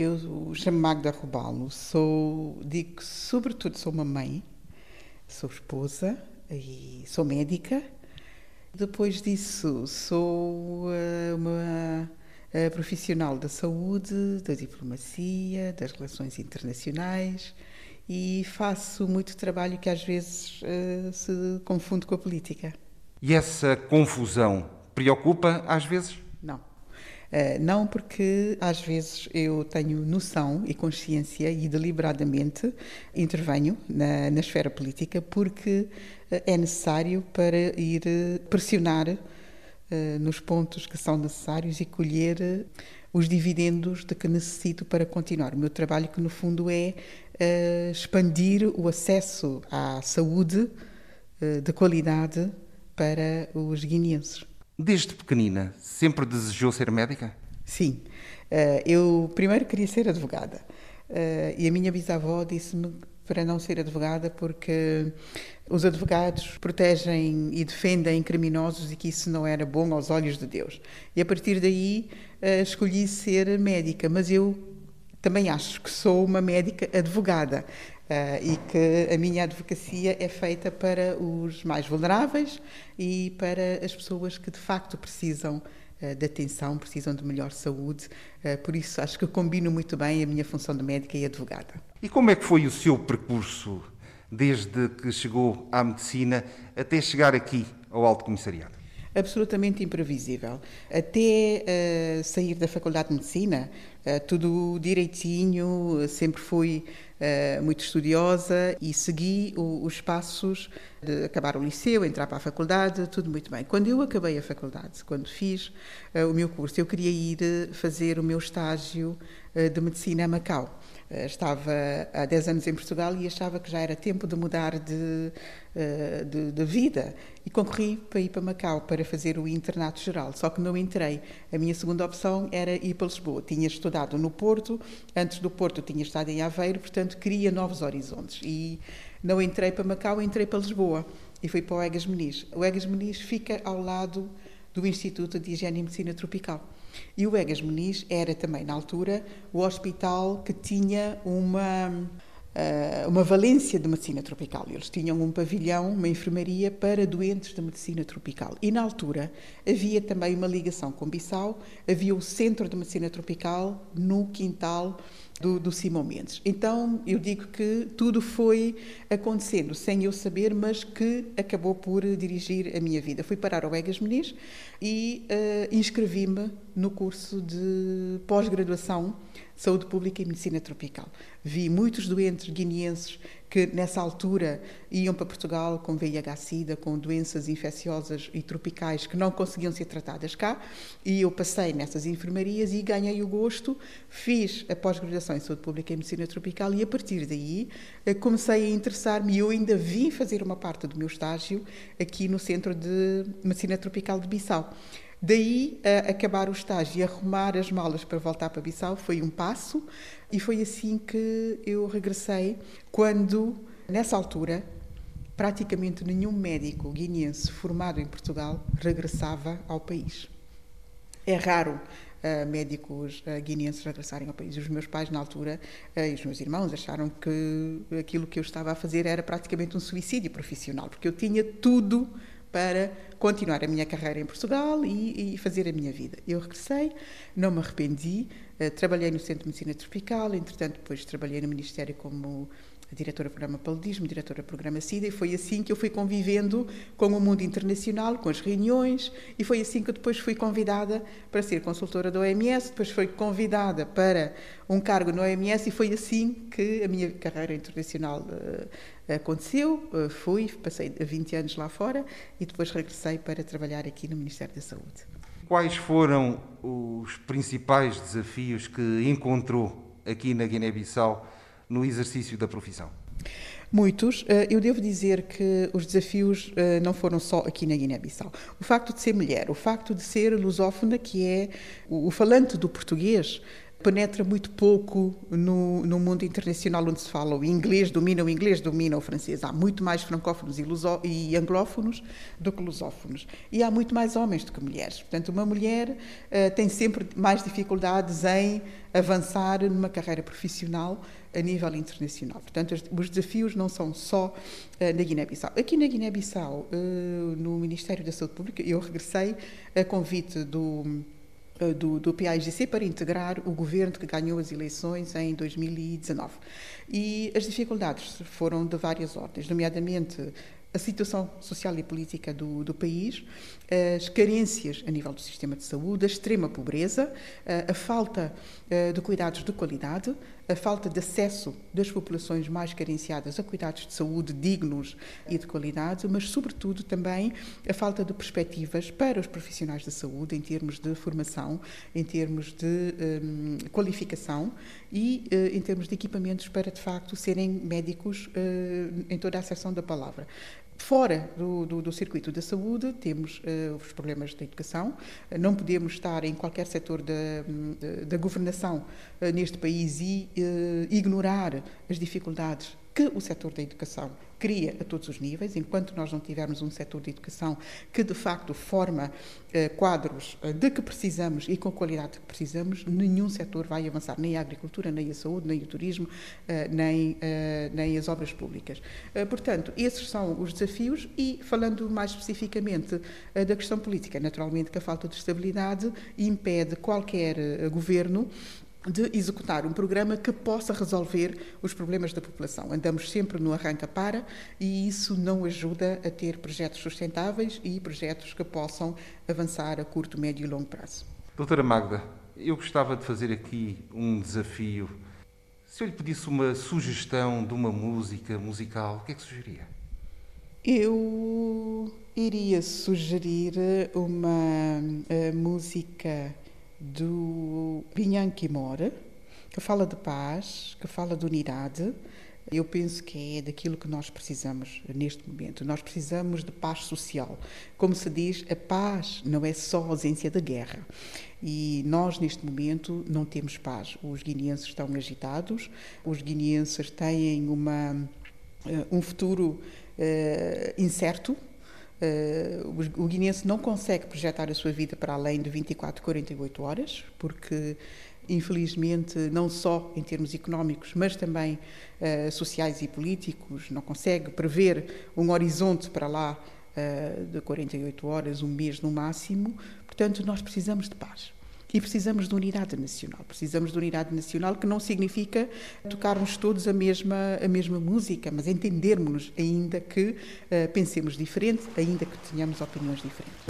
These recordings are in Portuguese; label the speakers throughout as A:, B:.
A: Eu chamo Magda Robalo, sou, digo sobretudo sou uma mãe, sou esposa e sou médica. Depois disso, sou uh, uma uh, profissional da saúde, da diplomacia, das relações internacionais e faço muito trabalho que às vezes uh, se confunde com a política.
B: E essa confusão preocupa às vezes?
A: Não. Uh, não porque às vezes eu tenho noção e consciência e deliberadamente intervenho na, na esfera política porque uh, é necessário para ir uh, pressionar nos pontos que são necessários e colher os dividendos de que necessito para continuar. O meu trabalho que no fundo é expandir o acesso à saúde de qualidade para os guineenses.
B: Desde pequenina, sempre desejou ser médica?
A: Sim. Eh, eu primeiro queria ser advogada. Eh, e a minha bisavó disse-me para não ser advogada porque os advogados protegem e defendem criminosos e que isso não era bom aos olhos de Deus. E a partir daí eh, escolhi ser médica, mas eu também acho que sou uma médica advogada. Uh, e que a minha advocacia é feita para os mais vulneráveis e para as pessoas que de facto precisam uh, de atenção, precisam de melhor saúde. Uh, por isso acho que combino muito bem a minha função de médica e advogada.
B: E como é que foi o seu percurso desde que chegou à medicina até chegar aqui ao Alto Comissariado?
A: absolutamente imprevisível. Até uh, sair da Faculdade de Medicina, tudo direitinho, sempre fui uh, muito estudiosa e segui os passos de acabar o liceu, entrar para a faculdade, tudo muito bem. Quando eu acabei a faculdade, quando fiz o meu curso, eu queria ir fazer o meu estágio de medicina a Macau. Eh, estava há 10 anos em Portugal e achava que já era tempo de mudar de, eh, de, de, vida. E concorri para ir para Macau para fazer o internato geral, só que não entrei. A minha segunda opção era ir para Lisboa. Tinha estudado no Porto, antes do Porto tinha estado em Aveiro, portanto queria novos horizontes. E não entrei para Macau, entrei para Lisboa e fui para o Egas Meniz. O Egas Meniz fica ao lado do Instituto de Higiene e Medicina Tropical. E o Egas Muniz era também, na altura, o hospital que tinha uma, eh, uma valência de medicina tropical. Eles tinham um pavilhão, uma enfermaria para doentes de medicina tropical. E na altura havia também uma ligação com Bissau, havia o Centro de Medicina Tropical no quintal do, do Simão Mendes. Então eu digo que tudo foi acontecendo sem eu saber, mas que acabou por dirigir a minha vida. Fui parar ao Egas Meniz e uh, inscrevi-me no curso de pós-graduação Saúde Pública e Medicina Tropical. Vi muitos doentes guineenses que nessa altura iam para Portugal com VIH-Sida, com doenças infecciosas e tropicais que não conseguiam ser tratadas cá, e eu passei nessas enfermarias e ganhei o gosto, fiz a pós-graduação em Saúde Pública e Medicina Tropical e a partir daí eh, comecei a interessar-me e eu ainda vim fazer uma parte do meu estágio aqui no Centro de Medicina Tropical de Bissau. Daí, a acabar o estágio e arrumar as malas para voltar para Bissau foi um passo, e foi assim que eu regressei, quando, nessa altura, praticamente nenhum médico guineense formado em Portugal regressava ao país. É raro Uh, médicos uh, guineenses regressarem ao país. Os meus pais, na altura, uh, e os meus irmãos acharam que aquilo que eu estava a fazer era praticamente um suicídio profissional, porque eu tinha tudo para continuar a minha carreira em Portugal e, e fazer a minha vida. Eu regressei, não me arrependi, uh, trabalhei no Centro de Medicina Tropical, entretanto depois trabalhei no Ministério como diretora do programa Paludismo, diretora do programa SIDA, e foi assim que eu fui convivendo com o mundo internacional, com as reuniões, e foi assim que depois fui convidada para ser consultora da OMS, depois fui convidada para um cargo no OMS, e foi assim que a minha carreira internacional uh, Aconteceu, eh, fui, passei 20 anos lá fora e depois regressei para trabalhar aqui no Ministério da Saúde.
B: Quais foram os principais desafios que encontrou aqui na Guiné-Bissau no exercício da profissão?
A: Muitos. Eh, eu devo dizer que os desafios eh, não foram só aqui na Guiné-Bissau. O facto de ser mulher, o facto de ser lusófona, que é o falante do português, penetra muito pouco no, no mundo internacional onde se fala o inglês, domina o inglês, domina o francês. Há muito mais francófonos e, luso, e anglófonos do que lusófonos. E há muito mais homens do que mulheres. Portanto, uma mulher uh, tem sempre mais dificuldades em avançar numa carreira profissional a nível internacional. Portanto, os desafios não são só uh, na Guiné-Bissau. Aqui na Guiné-Bissau, uh, no Ministério da Saúde Pública, eu regressei a convite do eh, do, do PAIGC para integrar o governo que ganhou as eleições em 2019. E as dificuldades foram de várias ordens, nomeadamente a situação social e política do, do, país, as carências a nível do sistema de saúde, a extrema pobreza, a falta eh, de cuidados de qualidade, a falta de acesso das populações mais carenciadas a cuidados de saúde dignos e de qualidade, mas, sobretudo, também a falta de perspectivas para os profissionais da saúde em termos de formação, em termos de um, qualificação e uh, em termos de equipamentos para, de facto, serem médicos uh, em toda a acessão da palavra. Fora do, do, do, circuito da saúde, temos uh, os problemas da educação. Uh, não podemos estar em qualquer setor da, da governação uh, neste país e ignorar as dificuldades que o setor da educação cria a todos os níveis, enquanto nós não tivermos um setor de educação que de facto forma eh, quadros eh, de que precisamos e com a qualidade de que precisamos, nenhum setor vai avançar, nem a agricultura, nem a saúde, nem o turismo, eh, nem, eh, nem as obras públicas. Eh, portanto, esses são os desafios e, falando mais especificamente eh, da questão política, naturalmente que a falta de estabilidade impede qualquer governo de executar um programa que possa resolver os problemas da população. Andamos sempre no arranca-para e isso não ajuda a ter projetos sustentáveis e projetos que possam avançar a curto, médio e longo prazo.
B: Doutora Magda, eu gostava de fazer aqui um desafio. Se eu lhe pedisse uma sugestão de uma música musical, o que é que sugeria?
A: Eu iria sugerir uma uh, música do Binhan Mora, que fala de paz, que fala de unidade. Eu penso que é daquilo que nós precisamos neste momento. Nós precisamos de paz social. Como se diz, a paz não é só ausência da guerra. E nós, neste momento, não temos paz. Os guineenses estão agitados, os guineenses têm uma, eh, um futuro uh, incerto, Uh, o guineense não consegue projetar a sua vida para além de 24, 48 horas, porque, infelizmente, não só em termos económicos, mas também uh, sociais e políticos, não consegue prever um horizonte para lá uh, de 48 horas, um mês no máximo. Portanto, nós precisamos de paz. E precisamos de unidade nacional. Precisamos de unidade nacional que não significa tocarmos todos a mesma, a mesma música, mas entendermos-nos, ainda que uh, pensemos diferente, ainda que tenhamos opiniões diferentes.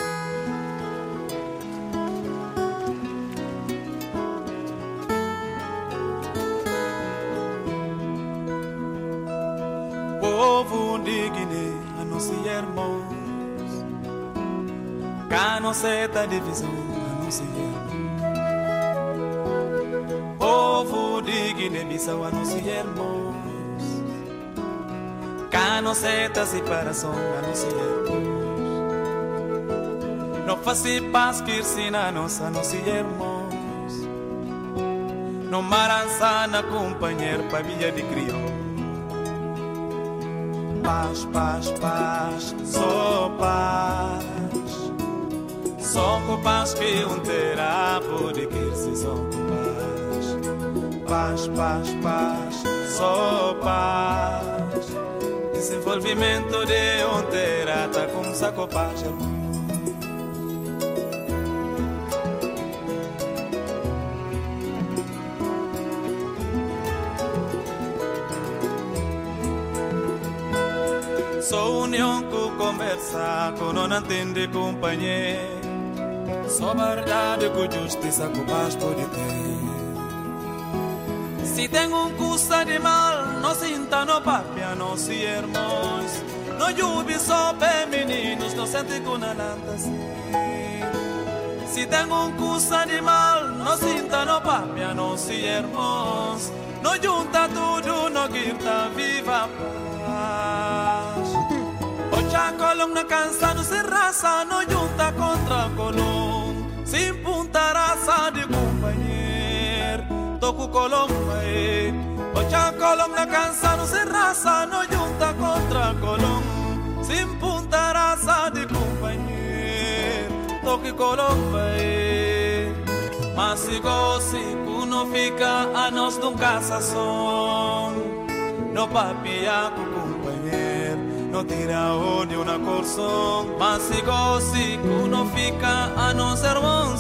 C: Povo Guiné, a nossa irmãos, cá não seta divisão, a nossa irmãos. Guiné-Bissau a nos irmãos seta separação a irmãos. Não faça paz que a nossa nos irmãos. Não marança na companheira família de crioulo. Paz, paz, paz, só paz. Só com paz que um terá pode que se paz, paz, paz, só paz. Desenvolvimento de onteira, tá com saco paz. Sou união que conversa, com não entende companheiro. Só verdade com justiça, com paz pode ter. Si tengo un cusa de mal, no sinta no papia, no si irmãos. No lluvi sobe meninos, no sente con alantas. Si tengo un cusa de mal, no sinta no papia, no si irmãos. No junta tudo, no grita viva paz. Ocha colón no cansa, no se raza, no junta contra colón. Sin punta raza de compañero. toco colomba eh. Ocha colom na cansa no se raça No junta contra colom Sin punta raça de companheiro Toque colomba eh. Mas se goce não fica a nós nunca som No papia com companheiro Não tira olho na corção Mas se goce não fica a nós irmão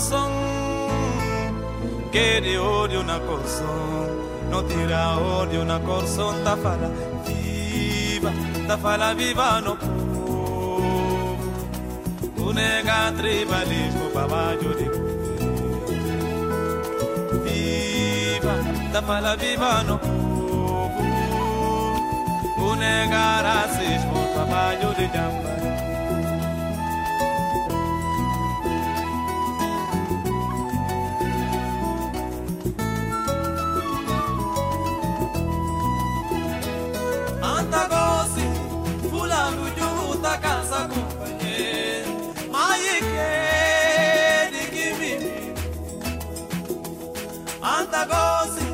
C: som que de olho na corção não tira olho na corção tá fala viva tá fala viva no povo o nega tribalismo babajo de viva tá fala viva no povo o nega racismo babajo de jamba ntagozi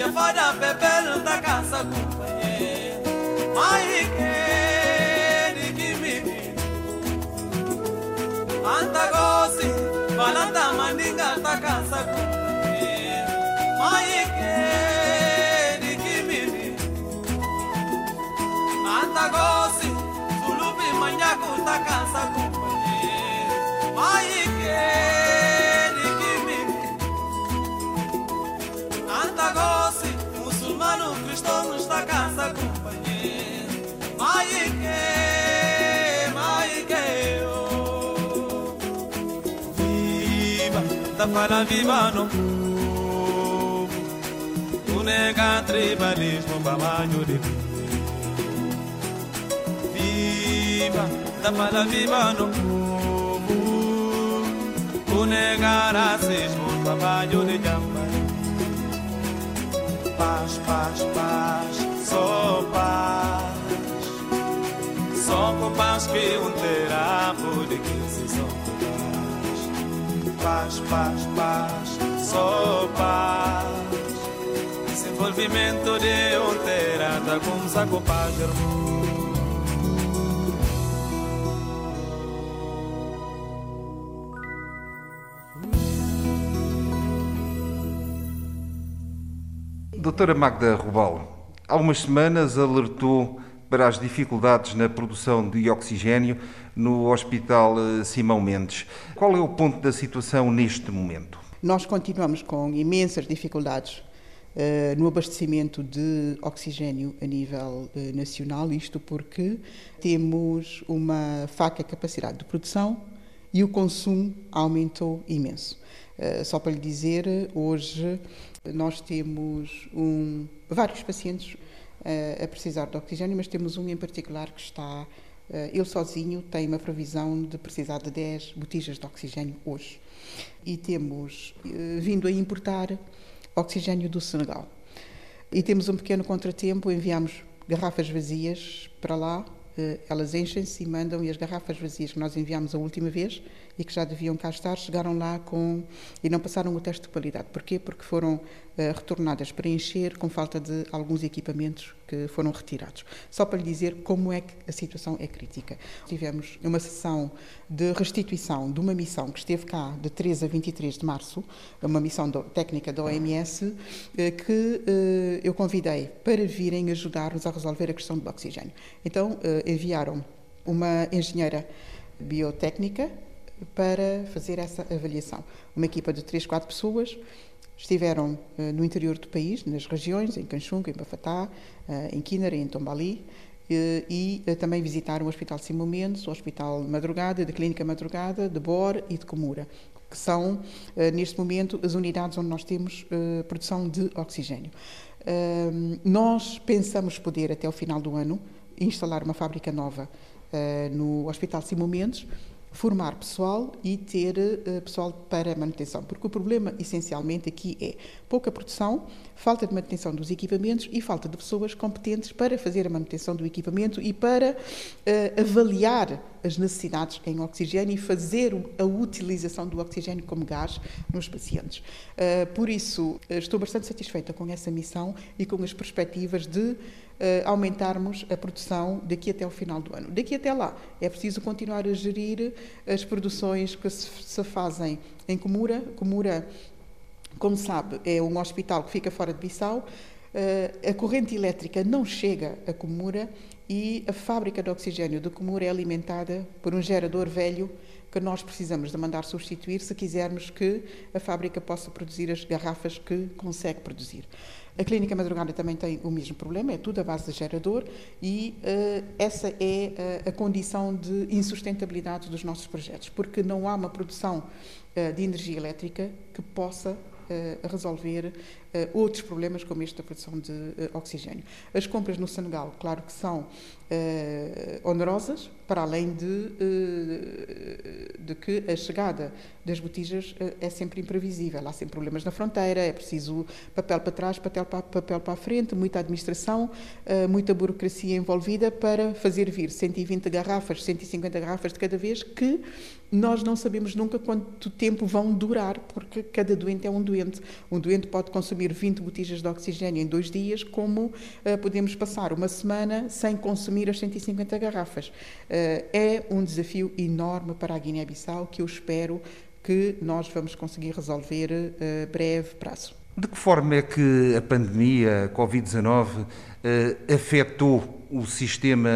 C: yafada pepele ntakasa kumpanye maike nikimini antagosi balata maninga ntakasa kumpanye fala viva no povo O nega tribalismo babanho de Viva, da fala viva no povo O nega racismo babanho de jamba paz, paz, paz, só paz. Só com paz que um terá por só paz. Paz, paz, só paz. Desenvolvimento de um terá da com saco.
B: Doutora Magda Rubal, há umas semanas alertou para as dificuldades na produção de oxigênio no Hospital eh, Simão Mendes. Qual é o ponto da situação neste momento?
A: Nós continuamos com imensas dificuldades uh, no abastecimento de oxigênio a nível uh, nacional, isto porque temos uma faca capacidade de produção e o consumo aumentou imenso. Uh, só para lhe dizer, hoje nós temos um, vários pacientes a precisar de oxigênio, mas temos um em particular que está, uh, ele sozinho tem uma previsão de precisar de 10 botijas de oxigênio hoje. E temos uh, vindo a importar oxigênio do Senegal. E temos um pequeno contratempo, enviamos garrafas vazias para lá, elas enchem-se e mandam, e as garrafas vazias que nós enviámos a última vez e que já deviam cá estar, chegaram lá com e não passaram o teste de qualidade. Porquê? Porque foram retornadas para encher com falta de alguns equipamentos que foram retirados. Só para lhe dizer como é que a situação é crítica. Tivemos uma sessão de restituição de uma missão que esteve cá de 13 a 23 de março, uma missão técnica da OMS, uh, que uh, eu convidei para virem ajudar-nos a resolver a questão do oxigênio. Então, enviaram uma engenheira biotécnica para fazer essa avaliação. Uma equipa de três, quatro pessoas estiveram uh, no interior do país, nas regiões, em Canchunga, em Bafatá, uh, em Quinara, em Tombali, uh, e também visitaram o Hospital Simão Mendes, o Hospital Madrugada, da Clínica Madrugada, de Bor e de Comura, que são, neste momento, as unidades onde nós temos produção de oxigênio. nós pensamos poder, até o final do ano, instalar uma fábrica nova no Hospital Simão Mendes, formar pessoal e ter uh, pessoal para manutenção, porque o problema essencialmente aqui é pouca produção, falta de manutenção dos equipamentos e falta de pessoas competentes para fazer a manutenção do equipamento e para uh, avaliar as necessidades em oxigênio e fazer a utilização do oxigênio como gás nos pacientes. Uh, por isso, estou bastante satisfeita com essa missão e com as perspectivas de aumentarmos a produção daqui até o final do ano. Daqui até lá, é preciso continuar a gerir as produções que se, fazem em Comura. Comura, como sabe, é um hospital que fica fora de Bissau. Uh, a corrente elétrica não chega a Comura e a fábrica de oxigênio de Comura é alimentada por um gerador velho que nós precisamos de mandar substituir se quisermos que a fábrica possa produzir as garrafas que consegue produzir. A clínica madrugada também tem o mesmo problema, é tudo a base de gerador e uh, essa é uh, a condição de insustentabilidade dos nossos projetos, porque não há uma produção uh, de energia elétrica que possa resolver outros problemas como este da produção de oxigênio. As compras no Senegal, claro que são onerosas, para além de, de que a chegada das botijas é sempre imprevisível. Há sempre problemas na fronteira, é preciso papel para trás, papel para, papel para a frente, muita administração, muita burocracia envolvida para fazer vir 120 garrafas, 150 garrafas de cada vez, que nós não sabemos nunca quanto tempo vão durar, porque cada doente é um doente. Um doente pode consumir 20 botijas de oxigênio em dois dias, como uh, podemos passar uma semana sem consumir as 150 garrafas. Uh, é um desafio enorme para a Guiné-Bissau que eu espero que nós vamos conseguir resolver a uh, breve prazo.
B: De que forma é que a pandemia Covid-19 afetou o Sistema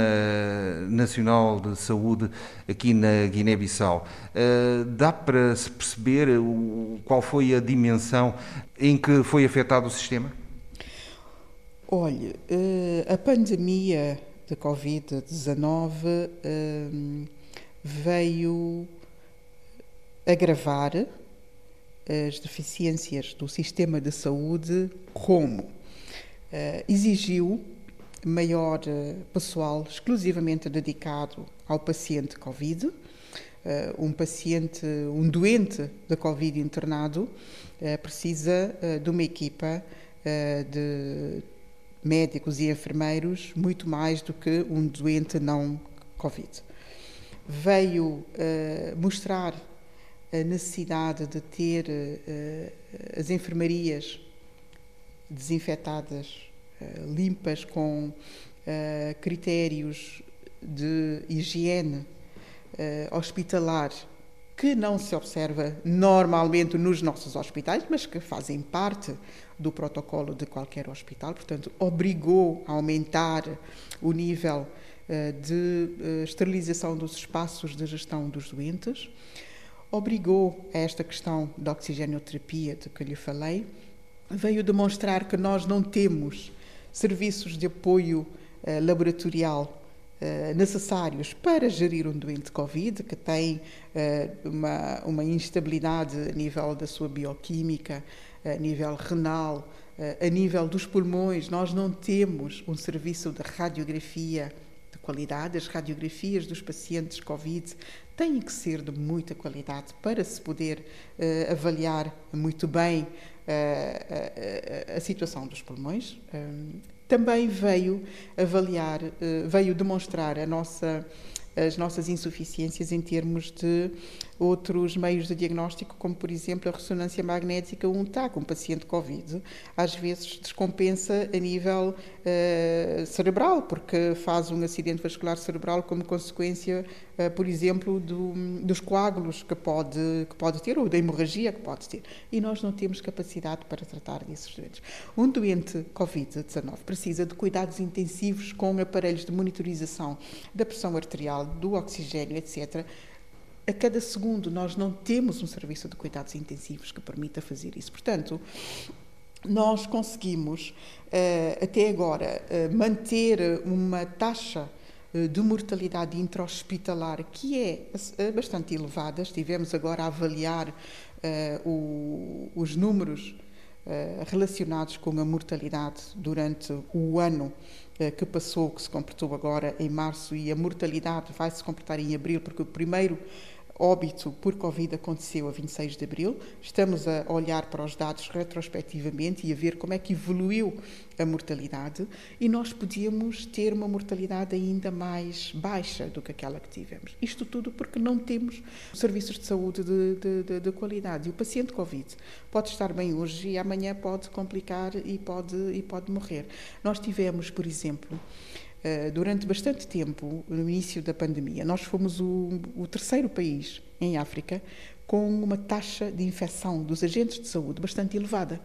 B: Nacional de Saúde aqui na Guiné-Bissau. Uh, dá para se perceber qual foi a dimensão em que foi afetado o sistema?
A: Olha, uh, a pandemia da Covid-19 uh, veio agravar as deficiências do sistema de saúde como exigiu maior eh, pessoal exclusivamente dedicado ao paciente Covid. Eh, um paciente, um doente da Covid internado, eh, precisa de uma equipa de médicos e enfermeiros muito mais do que um doente não Covid. Veio mostrar a necessidade de ter as enfermarias desinfetadas limpas, com uh, critérios de higiene uh, hospitalar que não se observa normalmente nos nossos hospitais, mas que fazem parte do protocolo de qualquer hospital. Portanto, obrigou a aumentar o nível de esterilização dos espaços de gestão dos doentes, obrigou a esta questão da oxigenoterapia de que lhe falei, veio demonstrar que nós não temos serviços de apoio eh, laboratorial eh, necessários para gerir um doente Covid que tem eh, uma, uma instabilidade a nível da sua bioquímica, a nível renal, a nível dos pulmões. Nós não temos um serviço de radiografia de qualidade. As radiografias dos pacientes Covid têm que ser de muita qualidade para se poder avaliar muito bem a, a, a situação dos pulmões. Também veio avaliar, eh, veio demonstrar nossa as nossas insuficiências em termos de outros meios de diagnóstico, como por exemplo a ressonância magnética, um TAC, um paciente COVID, às vezes descompensa a nível uh, cerebral, porque faz um acidente vascular cerebral como consequência, uh, por exemplo, do, dos coágulos que pode, que pode ter, ou da hemorragia que pode ter. E nós não temos capacidade para tratar desses doentes. Um doente COVID-19 precisa de cuidados intensivos com aparelhos de monitorização da pressão arterial, do oxigênio, etc a cada segundo nós não temos um serviço de cuidados intensivos que permita fazer isso. Portanto, nós conseguimos eh, até agora eh, manter uma taxa eh, de mortalidade intra-hospitalar que é bastante elevada. Estivemos agora a avaliar os números relacionados com a mortalidade durante o ano que passou, que se completou agora em março, e a mortalidade vai se completar em abril, porque o primeiro óbito por Covid aconteceu a 26 de abril. Estamos a olhar para os dados retrospectivamente e a ver como é que evoluiu a mortalidade e nós podíamos ter uma mortalidade ainda mais baixa do que aquela que tivemos. Isto tudo porque não temos serviços de saúde de, de, de, de qualidade. E o paciente Covid pode estar bem hoje e amanhã pode complicar e pode, e pode morrer. Nós tivemos, por exemplo, durante bastante tempo, no início da pandemia, nós fomos o, o, terceiro país em África com uma taxa de infecção dos agentes de saúde bastante elevada.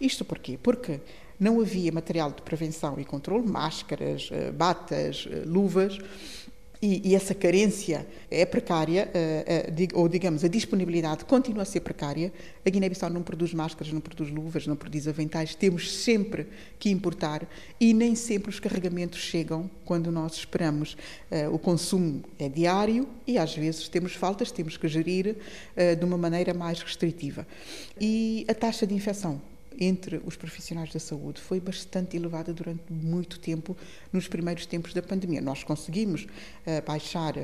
A: Isto porquê? Porque não havia material de prevenção e controle, máscaras, eh, batas, eh, luvas, e, e, essa carência é precária, uh, uh, ou digamos, a disponibilidade continua a ser precária. A Guiné-Bissau não produz máscaras, não produz luvas, não produz aventais, temos sempre que importar e nem sempre os carregamentos chegam quando nós esperamos. Uh, o consumo é diário e às vezes temos faltas, temos que gerir de uma maneira mais restritiva. E a taxa de infecção entre os profissionais da saúde foi bastante elevada durante muito tempo nos primeiros tempos da pandemia. Nós conseguimos uh, baixar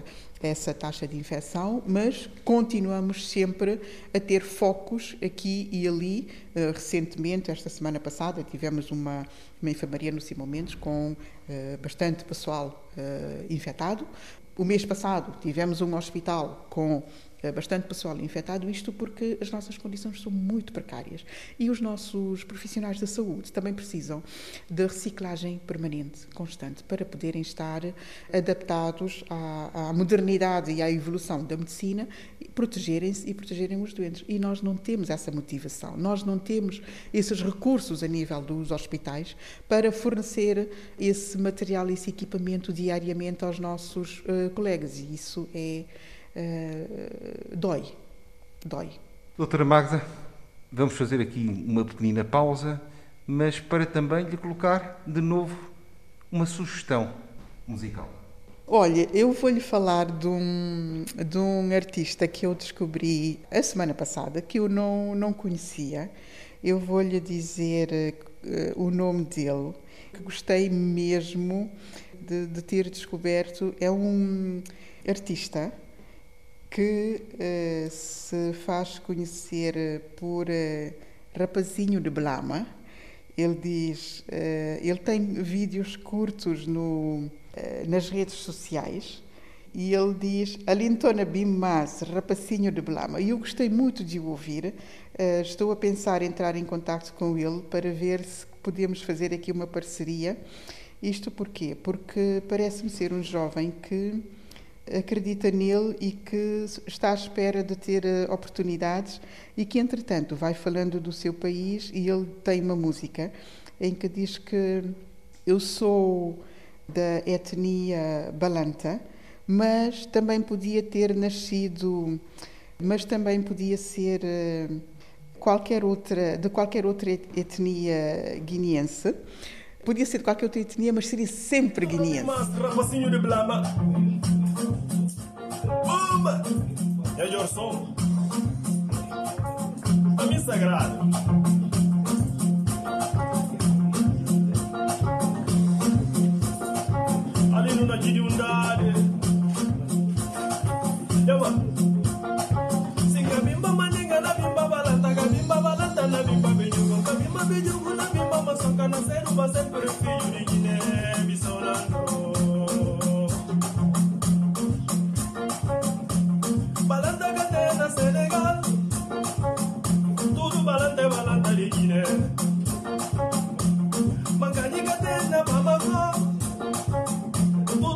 A: essa taxa de infecção, mas continuamos sempre a ter focos aqui e ali. Uh, recentemente, esta semana passada, tivemos uma, uma enfermaria no Simão Mendes com uh, bastante pessoal infectado. O mês passado tivemos um hospital com bastante pessoal infectado, isto porque as nossas condições são muito precárias. E os nossos profissionais da saúde também precisam de reciclagem permanente, constante, para poderem estar adaptados à, à modernidade e à evolução da medicina, protegerem-se e protegerem os doentes. E nós não temos essa motivação, nós não temos esses recursos a nível dos hospitais para fornecer esse material, esse equipamento diariamente aos nossos uh, colegas. E isso é uh, dói. Dói.
B: Doutora Magda, vamos fazer aqui uma pequenina pausa, mas para também lhe colocar de novo uma sugestão musical.
A: Olha, eu vou-lhe falar de um, de um artista que eu descobri a semana passada, que eu não, não conhecia. Eu vou-lhe dizer uh, o nome dele, que gostei mesmo de, de ter descoberto. É um artista que uh, se faz conhecer por uh, Rapazinho de Blama. Ele diz, uh, ele tem vídeos curtos no, nas redes sociais e ele diz Alintona Bimas, Rapacinho de Blama. E eu gostei muito de o ouvir. estou a pensar em entrar em contato com ele para ver se podemos fazer aqui uma parceria. Isto porquê? Porque parece-me ser um jovem que acredita nele e que está à espera de ter eh, oportunidades e que, entretanto, vai falando do seu país e ele tem uma música em que diz que eu sou da etnia Balanta, mas também podia ter nascido, mas também podia ser eh, qualquer outra, de qualquer outra etnia guineense. Podia ser de qualquer outra etnia, mas seria sempre guineense. Uma! É de som. A mim sagrada. Ali no Nadine Undade. Yawa. Singa bimba maninga na bimba balanta, bimba balanta na bimba bejugo, bimba bejugo na bimba masonga na seru ba sempre filho de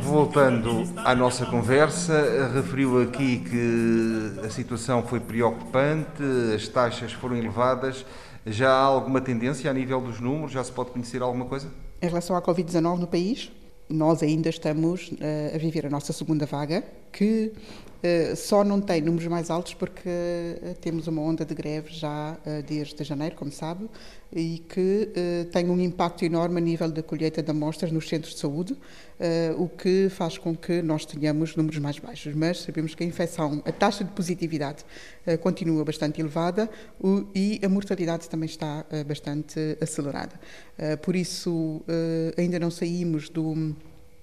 B: Voltando à nossa conversa, referiu aqui que a situação foi preocupante, as taxas foram elevadas. Já há alguma tendência a nível dos números? Já se pode conhecer alguma coisa?
A: Em relação à Covid-19 no país, nós ainda estamos uh, a viver a nossa segunda vaga, que só não tem números mais altos porque uh, temos uma onda de greve já desde janeiro, como sabe, e que tem um impacto enorme a nível da colheita de amostras nos centros de saúde, o que faz com que nós tenhamos números mais baixos. Mas sabemos que a infecção, a taxa de positividade continua bastante elevada e a mortalidade também está bastante acelerada. Por isso, ainda não saímos do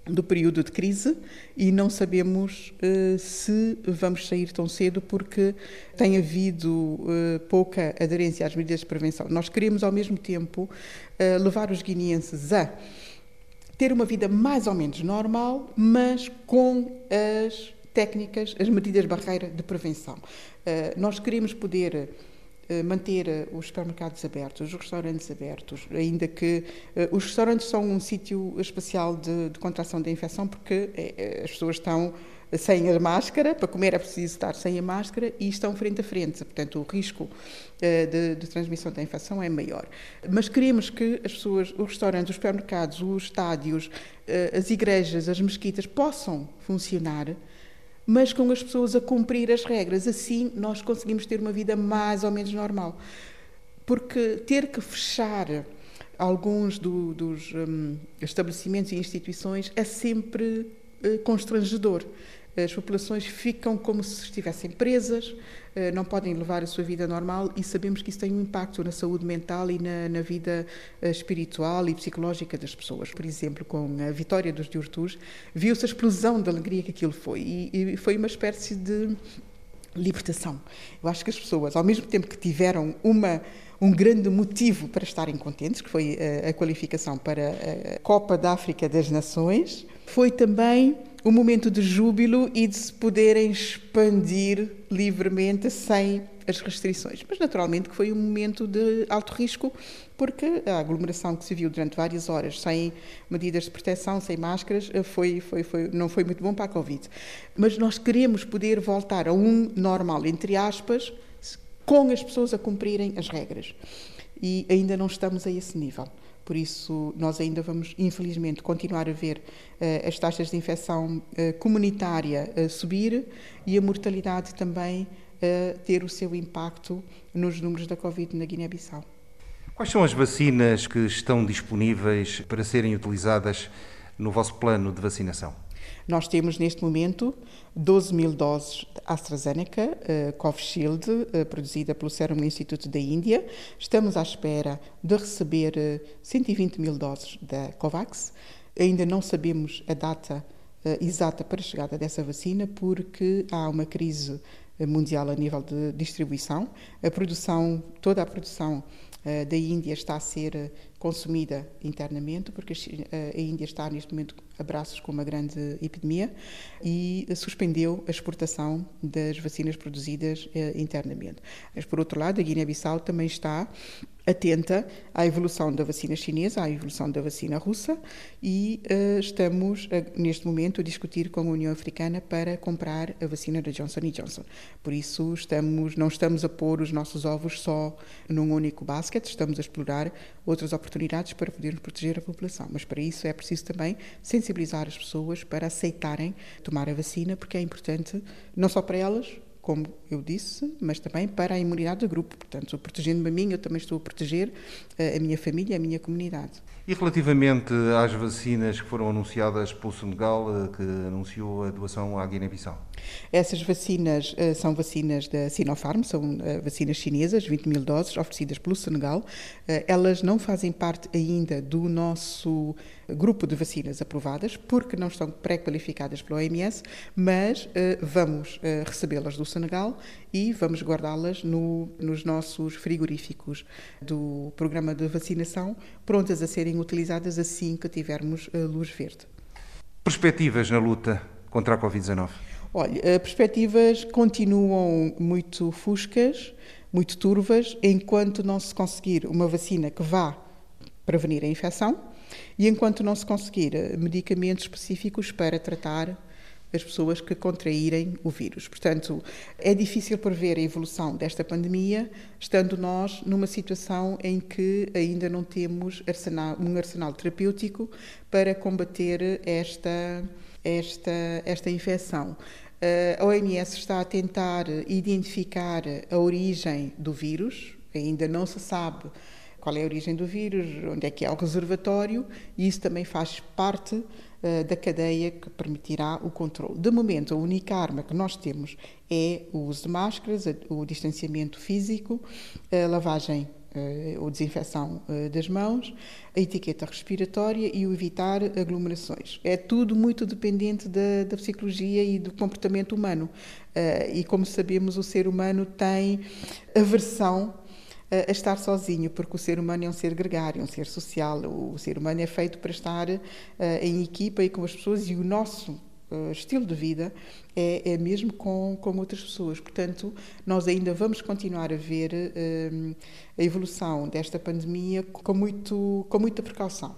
A: do período de crise e não sabemos uh, se vamos sair tão cedo porque tem havido uh, pouca aderência às medidas de prevenção. Nós queremos, ao mesmo tempo, uh, levar os guineenses a ter uma vida mais ou menos normal, mas com as técnicas, as medidas barreira de prevenção. nós queremos poder manter os supermercados abertos, os restaurantes abertos, ainda que uh, os restaurantes são um sítio especial de, de, contração da infecção porque as pessoas estão sem a máscara, para comer é preciso estar sem a máscara e estão frente a frente, portanto o risco de, de, transmissão da infecção é maior. Mas queremos que as pessoas, os restaurantes, os supermercados, os estádios, as igrejas, as mesquitas possam funcionar mas com as pessoas a cumprir as regras. Assim nós conseguimos ter uma vida mais ou menos normal. Porque ter que fechar alguns do, dos um, estabelecimentos e instituições é sempre uh, constrangedor. As populações ficam como se estivessem presas, eh, não podem levar a sua vida normal e sabemos que isso tem um impacto na saúde mental e na, na vida eh, espiritual e psicológica das pessoas. Por exemplo, com a vitória dos diurtus, viu-se a explosão de alegria que aquilo foi e, e foi uma espécie de libertação. Eu acho que as pessoas, ao mesmo tempo que tiveram uma um grande motivo para estarem contentes, que foi a, eh, a qualificação para a Copa da África das Nações, foi também um momento de júbilo e de se poderem expandir livremente sem as restrições. Mas, naturalmente, que foi um momento de alto risco, porque a aglomeração que se viu durante várias horas sem medidas de proteção, sem máscaras, foi, foi, foi, não foi muito bom para a Covid. Mas nós queremos poder voltar a um normal, entre aspas, com as pessoas a cumprirem as regras. E ainda não estamos a esse nível. Por isso, nós ainda vamos, infelizmente, continuar a ver uh, as taxas de infecção uh, comunitária a subir e a mortalidade também ter o seu impacto nos números da Covid na Guiné-Bissau.
B: Quais são as vacinas que estão disponíveis para serem utilizadas no vosso plano de vacinação?
A: Nós temos neste momento 12 mil doses de AstraZeneca, uh, Covishield, uh, produzida pelo Serum Institute da Índia. Estamos à espera de receber uh, 120 mil doses da Covax. Ainda não sabemos a data exata para a chegada dessa vacina, porque há uma crise mundial a nível de distribuição. A produção, toda a produção da Índia está a ser consumida internamente, porque a Índia está neste momento a braços com uma grande epidemia e suspendeu a exportação das vacinas produzidas internamente. Mas, por outro lado, a Guiné-Bissau também está atenta à evolução da vacina chinesa, à evolução da vacina russa e uh, estamos neste momento a discutir com a União Africana para comprar a vacina da Johnson Johnson. Por isso estamos não estamos a pôr os nossos ovos só num único basket, estamos a explorar outras oportunidades para podermos proteger a população. Mas para isso é preciso também sensibilizar as pessoas para aceitarem tomar a vacina, porque é importante não só para elas, como eu disse, mas também para a imunidade do grupo. Portanto, protegendo-me a mim, eu também estou a proteger a minha família, a minha comunidade.
B: E relativamente às vacinas que foram anunciadas pelo Senegal, que anunciou a doação à Guiné-Bissau?
A: Essas vacinas uh, são vacinas da Sinopharm, são uh, vacinas chinesas, 20 mil doses, oferecidas pelo Senegal. Elas não fazem parte ainda do nosso grupo de vacinas aprovadas, porque não estão pré-qualificadas pela OMS, mas vamos recebê-las do Senegal e vamos guardá-las no, nos nossos frigoríficos do programa de vacinação, prontas a serem utilizadas assim que tivermos luz verde.
B: Perspectivas na luta contra a Covid-19?
A: Olha, as perspectivas continuam muito fuscas, muito turvas, enquanto não se conseguir uma vacina que vá prevenir a infecção e enquanto não se conseguir medicamentos específicos para tratar as pessoas que contraírem o vírus. Portanto, é difícil prever a evolução desta pandemia, estando nós numa situação em que ainda não temos arsenal, um arsenal terapêutico para combater esta, esta, esta infecção. A OMS está a tentar identificar a origem do vírus, ainda não se sabe qual é a origem do vírus, onde é que é o reservatório, e isso também faz parte uh, da cadeia que permitirá o controle. De momento, a única arma que nós temos é o uso de máscaras, o distanciamento físico, a lavagem uh, ou desinfecção uh, das mãos, a etiqueta respiratória e o evitar aglomerações. É tudo muito dependente da, da psicologia e do comportamento humano. e como sabemos, o ser humano tem aversão a estar sozinho, porque o ser humano é um ser gregário, um ser social. O ser humano é feito para estar uh, em equipa e com as pessoas e o nosso uh, estilo de vida é, é, mesmo com, com outras pessoas. Portanto, nós ainda vamos continuar a ver uh, a evolução desta pandemia com, muito, com muita precaução.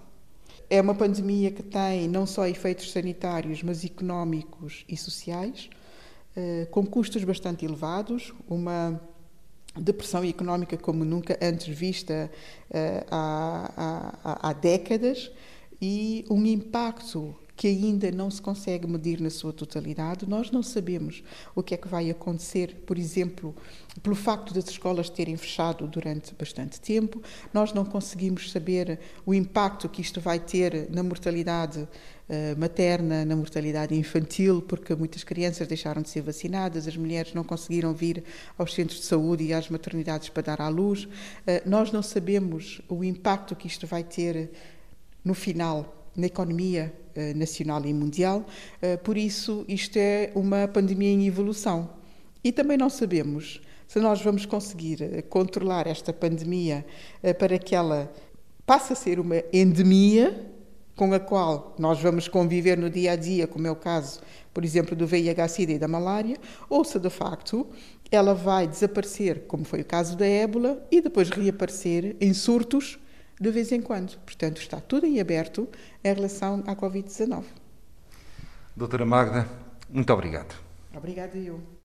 A: É uma pandemia que tem não só efeitos sanitários, mas económicos e sociais, com custos bastante elevados, uma depressão económica como nunca antes vista uh, há, há, há, décadas e um impacto que ainda não se consegue medir na sua totalidade. Nós não sabemos o que é que vai acontecer, por exemplo, pelo facto das escolas terem fechado durante bastante tempo. Nós não conseguimos saber o impacto que isto vai ter na mortalidade eh, materna, na mortalidade infantil, porque muitas crianças deixaram de ser vacinadas, as mulheres não conseguiram vir aos centros de saúde e às maternidades para dar à luz. Eh, nós não sabemos o impacto que isto vai ter no final na economia nacional e mundial. Eh, por isso, isto é uma pandemia em evolução. E também não sabemos se nós vamos conseguir eh, controlar esta pandemia para que ela passe a ser uma endemia com a qual nós vamos conviver no dia a dia, como é o caso, por exemplo, do VIH-Sida e da malária, ou se de facto ela vai desaparecer, como foi o caso da ébola, e depois reaparecer em surtos de vez em quando. Portanto, está tudo em aberto em relação à Covid-19.
B: Doutora Magda, muito obrigado.
A: Obrigada eu.